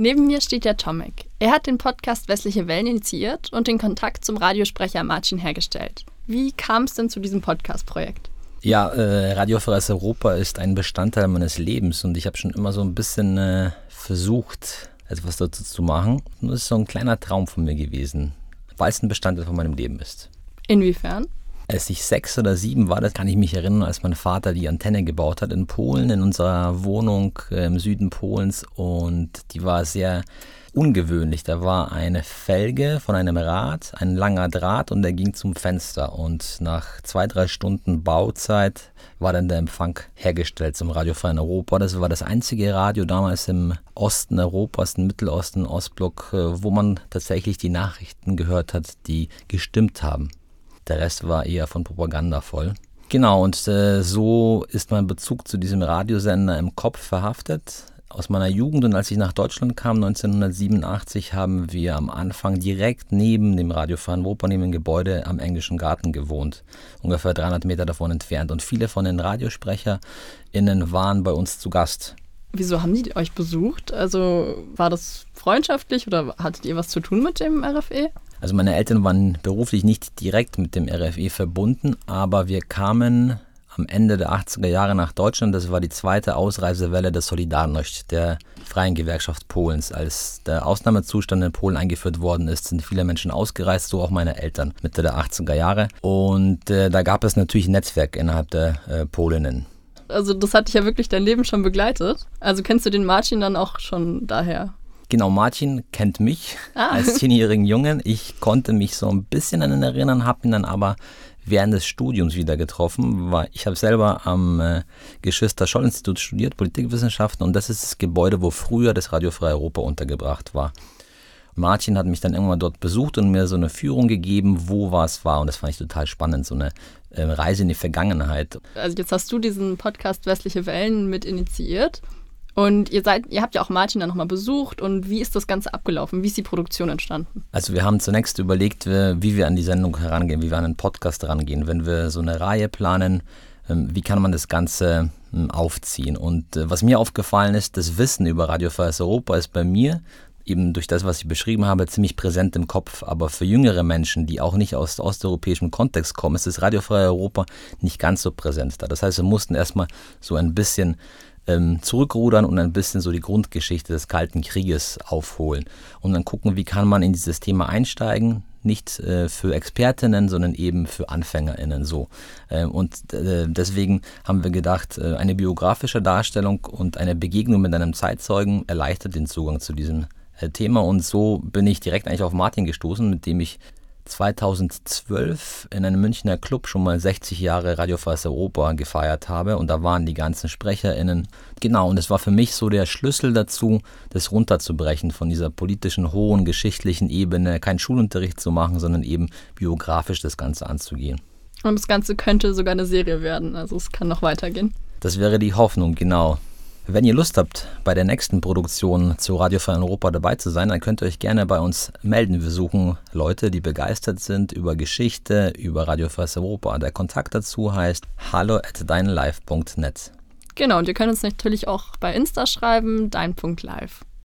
Neben mir steht der Tomek. Er hat den Podcast Westliche Wellen initiiert und den Kontakt zum Radiosprecher Martin hergestellt. Wie kam es denn zu diesem Podcast-Projekt? Ja, äh, Radio Freies Europa ist ein Bestandteil meines Lebens und ich habe schon immer so ein bisschen äh, versucht, etwas dazu zu machen. Und das ist so ein kleiner Traum von mir gewesen, weil es ein Bestandteil von meinem Leben ist. Inwiefern? Als ich sechs oder sieben war, das kann ich mich erinnern, als mein Vater die Antenne gebaut hat in Polen, in unserer Wohnung äh, im Süden Polens. Und die war sehr ungewöhnlich. Da war eine Felge von einem Rad, ein langer Draht und der ging zum Fenster. Und nach zwei, drei Stunden Bauzeit war dann der Empfang hergestellt zum Radiofreien Europa. Das war das einzige Radio damals im Osten Europas, im Mittelosten, Ostblock, äh, wo man tatsächlich die Nachrichten gehört hat, die gestimmt haben. Der Rest war eher von Propaganda voll. Genau, und äh, so ist mein Bezug zu diesem Radiosender im Kopf verhaftet aus meiner Jugend und als ich nach Deutschland kam, 1987, haben wir am Anfang direkt neben dem Radiofahren Wupper, neben dem Gebäude am Englischen Garten gewohnt, ungefähr 300 Meter davon entfernt. Und viele von den RadiosprecherInnen waren bei uns zu Gast. Wieso haben die euch besucht? Also war das freundschaftlich oder hattet ihr was zu tun mit dem RFE? Also meine Eltern waren beruflich nicht direkt mit dem RFE verbunden, aber wir kamen am Ende der 80er Jahre nach Deutschland. Das war die zweite Ausreisewelle der Solidarność, der Freien Gewerkschaft Polens. Als der Ausnahmezustand in Polen eingeführt worden ist, sind viele Menschen ausgereist, so auch meine Eltern, Mitte der 80er Jahre. Und äh, da gab es natürlich ein Netzwerk innerhalb der äh, Polinnen. Also das hat dich ja wirklich dein Leben schon begleitet. Also kennst du den Martin dann auch schon daher? Genau, Martin kennt mich ah. als zehnjährigen Jungen. Ich konnte mich so ein bisschen an ihn erinnern, habe ihn dann aber während des Studiums wieder getroffen, weil ich habe selber am äh, Geschwister-Scholl-Institut studiert, Politikwissenschaften, und das ist das Gebäude, wo früher das Radio Freie Europa untergebracht war. Martin hat mich dann irgendwann dort besucht und mir so eine Führung gegeben, wo was war. Und das fand ich total spannend, so eine äh, Reise in die Vergangenheit. Also jetzt hast du diesen Podcast Westliche Wellen mit initiiert. Und ihr seid, ihr habt ja auch Martin dann nochmal besucht und wie ist das Ganze abgelaufen? Wie ist die Produktion entstanden? Also wir haben zunächst überlegt, wie wir an die Sendung herangehen, wie wir an den Podcast herangehen. Wenn wir so eine Reihe planen, ähm, wie kann man das Ganze ähm, aufziehen? Und äh, was mir aufgefallen ist, das Wissen über Radio Freies Europa ist bei mir eben durch das, was ich beschrieben habe, ziemlich präsent im Kopf. Aber für jüngere Menschen, die auch nicht aus osteuropäischem Kontext kommen, ist das Radiofreie Europa nicht ganz so präsent da. Das heißt, wir mussten erstmal so ein bisschen ähm, zurückrudern und ein bisschen so die Grundgeschichte des Kalten Krieges aufholen und dann gucken, wie kann man in dieses Thema einsteigen, nicht äh, für Expertinnen, sondern eben für AnfängerInnen so. Äh, und äh, deswegen haben wir gedacht, äh, eine biografische Darstellung und eine Begegnung mit einem Zeitzeugen erleichtert den Zugang zu diesem Thema. Und so bin ich direkt eigentlich auf Martin gestoßen, mit dem ich 2012 in einem Münchner Club schon mal 60 Jahre Radio Freies Europa gefeiert habe und da waren die ganzen SprecherInnen. Genau, und es war für mich so der Schlüssel dazu, das runterzubrechen von dieser politischen, hohen, geschichtlichen Ebene, keinen Schulunterricht zu machen, sondern eben biografisch das Ganze anzugehen. Und das Ganze könnte sogar eine Serie werden, also es kann noch weitergehen. Das wäre die Hoffnung, genau. Wenn ihr Lust habt, bei der nächsten Produktion zu Radio Frei Europa dabei zu sein, dann könnt ihr euch gerne bei uns melden. Wir suchen Leute, die begeistert sind über Geschichte, über Radio Frei Europa. Der Kontakt dazu heißt hallo at deinlive.net. Genau, und ihr könnt uns natürlich auch bei Insta schreiben, dein.live.